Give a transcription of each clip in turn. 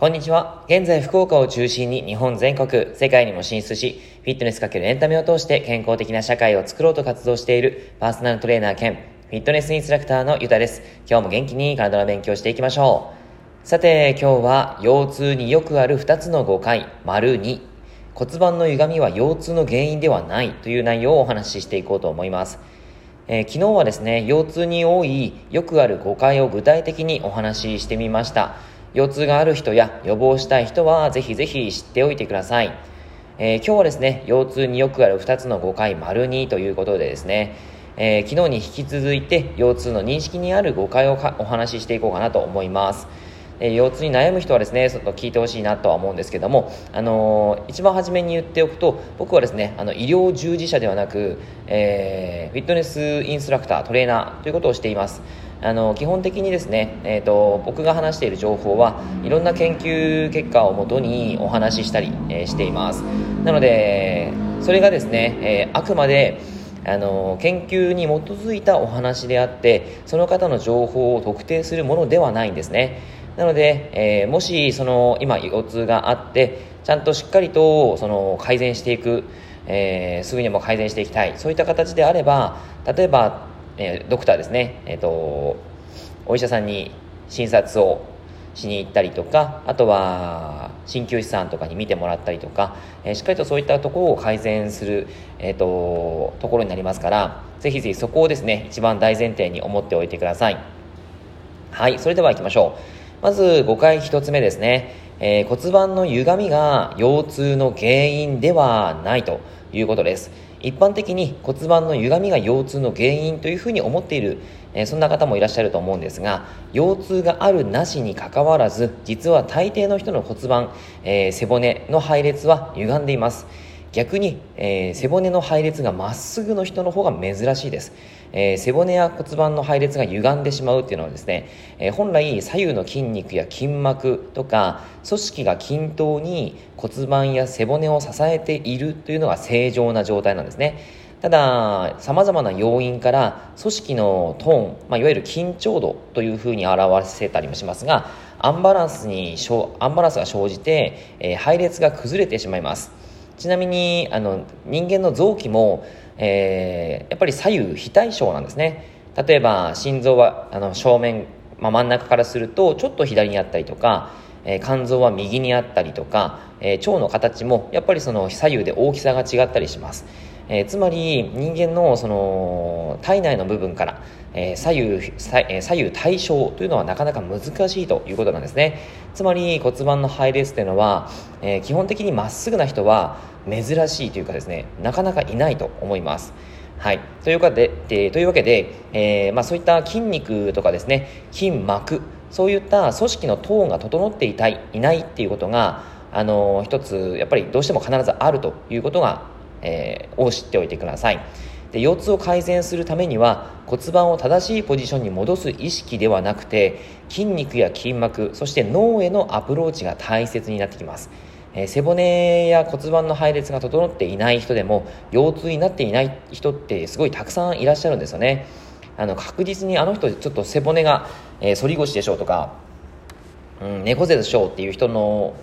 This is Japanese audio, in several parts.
こんにちは。現在、福岡を中心に日本全国、世界にも進出し、フィットネスかけるエンタメを通して健康的な社会を作ろうと活動しているパーソナルトレーナー兼フィットネスインストラクターのゆたです。今日も元気に体の勉強していきましょう。さて、今日は腰痛によくある2つの誤解、丸2。骨盤の歪みは腰痛の原因ではないという内容をお話ししていこうと思います。えー、昨日はですね、腰痛に多いよくある誤解を具体的にお話ししてみました。腰痛がある人や予防したい人はぜひぜひ知っておいてください。えー、今日はですね、腰痛によくある2つの誤解丸2ということでですね、えー、昨日に引き続いて腰痛の認識にある誤解をお話ししていこうかなと思います。え腰痛に悩む人はですね、ちょっと聞いてほしいなとは思うんですけども、あのー、一番初めに言っておくと、僕はですね、あの医療従事者ではなく、えー、フィットネスインストラクター、トレーナーということをしています。あの基本的にですね、えーと、僕が話している情報はいろんな研究結果をもとにお話ししたり、えー、しています。なのでそれがですね、えー、あくまであの研究に基づいたお話であってその方の情報を特定するものではないんですね。なので、えー、もしその今腰痛があってちゃんとしっかりとその改善していく、えー、すぐにも改善していきたい。そういった形であれば例えばえー、ドクターですね、えーと、お医者さんに診察をしに行ったりとかあとは鍼灸師さんとかに見てもらったりとか、えー、しっかりとそういったところを改善する、えーと、ところになりますからぜひぜひそこをですね一番大前提に思っておいてください。はいそれでは行きましょう。まず5回1つ目ですね、えー、骨盤の歪みが腰痛の原因ではないということです。一般的に骨盤の歪みが腰痛の原因というふうに思っている、え、そんな方もいらっしゃると思うんですが腰痛があるなしにかかわらず実は大抵の人の骨盤、えー、背骨の配列は歪んでいます。逆に、えー、背骨の配列がまっすぐの人の方が珍しいです、えー、背骨や骨盤の配列が歪んでしまうっていうのはですね、えー、本来左右の筋肉や筋膜とか組織が均等に骨盤や背骨を支えているというのが正常な状態なんですねただ、様々な要因から組織のトーン、まあ、いわゆる緊張度というふうに表せたりもしますが、アンバランスに、アンバランスが生じて、えー、配列が崩れてしまいます。ちなみにあの人間の臓器も、えー、やっぱり左右非対称なんですね。例えば心臓はあの正面、まあ、真ん中からするとちょっと左にあったりとか、えー、肝臓は右にあったりとか、えー、腸の形もやっぱりその左右で大きさが違ったりします、えー、つまり人間のその体内の部分からえー、左右左右対称というのはなかなか難しいということなんですね。つまり骨盤の配列というのは、えー、基本的にまっすぐな人は珍しいというかですねなかなかいないと思います。はい、というかで、でというわけで、えーまあ、そういった筋肉とかですね筋膜そういった組織のトーンが整っていたいいないっていうことが、あのー、一つやっぱりどうしても必ずあるということが、えー、を知っておいてください。で腰痛を改善するためには骨盤を正しいポジションに戻す意識ではなくて筋肉や筋膜そして脳へのアプローチが大切になってきます、えー、背骨や骨盤の配列が整っていない人でも腰痛になっていない人ってすごいたくさんいらっしゃるんですよねあの確実にあの人ちょっと背骨が、えー、反り腰でしょうとか、うん、猫背でしょうっていう人の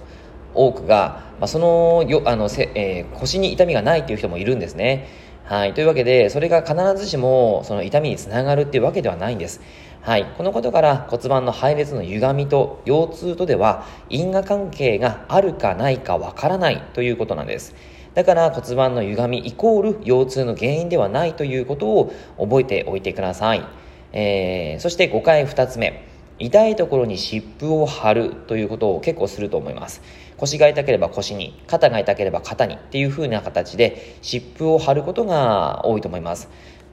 多くが、まあ、そのよあのせ、えー、腰に痛みがないっていう人もいるんですねはい。というわけで、それが必ずしも、その痛みにつながるっていうわけではないんです。はい。このことから骨盤の配列の歪みと腰痛とでは因果関係があるかないかわからないということなんです。だから骨盤の歪みイコール腰痛の原因ではないということを覚えておいてください。えー、そして5回2つ目。痛いところに湿布を貼るということを結構すると思います。腰が痛ければ腰に肩が痛ければ肩にっていう風な形で湿布を貼ることが多いと思います。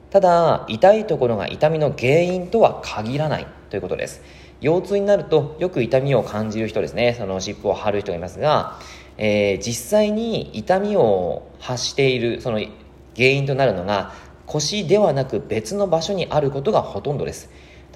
ただ痛いところが痛みの原因とは限らないということです。腰痛になるとよく痛みを感じる人ですね。その湿布を貼る人がいますが、えー、実際に痛みを発しているその原因となるのが腰ではなく別の場所にあることがほとんどです。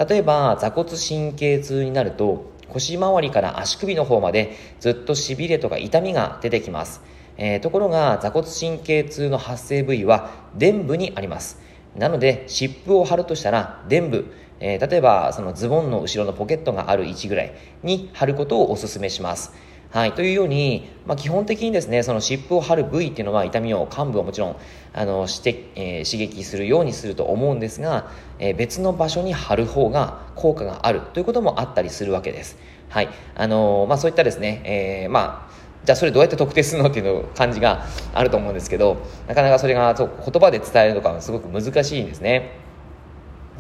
例えば座骨神経痛になると腰回りから足首の方までずっとしびれとか痛みが出てきます、えー、ところが座骨神経痛の発生部位は臀部にあります。なので湿布を貼るとしたら臀部。えー、例えばそのズボンの後ろのポケットがある位置ぐらいに貼ることをお勧めします。はい。というように、まあ、基本的にですね、その湿布を貼る部位っていうのは痛みを、幹部はもちろん、あの、して、えー、刺激するようにすると思うんですが、えー、別の場所に貼る方が効果があるということもあったりするわけです。はい。あのー、まあ、そういったですね、えー、まあ、じゃあそれどうやって特定するのっていう感じがあると思うんですけど、なかなかそれが言葉で伝えるのがすごく難しいんですね。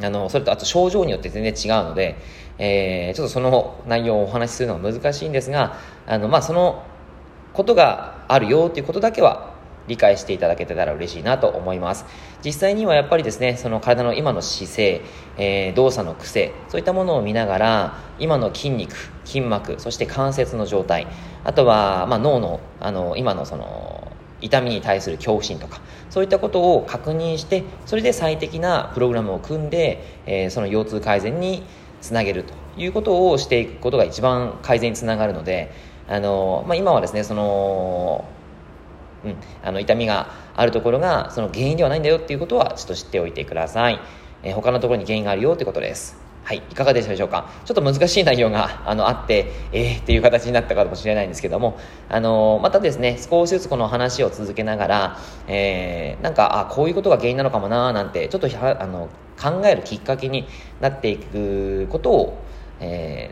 あの、それとあと症状によって全然違うので、えー、ちょっとその内容をお話しするのは難しいんですが、あの、まあ、そのことがあるよっていうことだけは理解していただけたら嬉しいなと思います。実際にはやっぱりですね、その体の今の姿勢、えー、動作の癖、そういったものを見ながら、今の筋肉、筋膜、そして関節の状態、あとは、まあ、脳の、あの、今のその、痛みに対する恐怖心とかそういったことを確認してそれで最適なプログラムを組んで、えー、その腰痛改善につなげるということをしていくことが一番改善につながるのであの、まあ、今はですねその、うん、あの痛みがあるところがその原因ではないんだよっていうことはちょっと知っておいてください、えー、他のところに原因があるよってことです。はい、いかがでしたでしょうか？ちょっと難しい内容があのあって、えー、っていう形になったかもしれないんですけども、あのまたですね、少しずつこの話を続けながら、えー、なんか、あ、こういうことが原因なのかもなーなんて、ちょっとあの考えるきっかけになっていくことを、え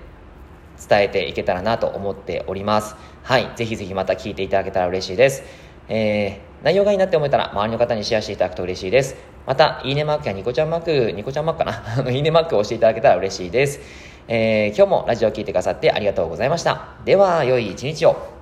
ー、伝えていけたらなと思っております。はい、ぜひぜひまた聞いていただけたら嬉しいです。えー、内容がいいなって思えたら、周りの方にシェアしていただくと嬉しいです。また、いいねマークやニコちゃんマーク、ニコちゃんマークかな、いいねマークを押していただけたら嬉しいです。えー、今日もラジオを聴いてくださってありがとうございました。では、良い一日を。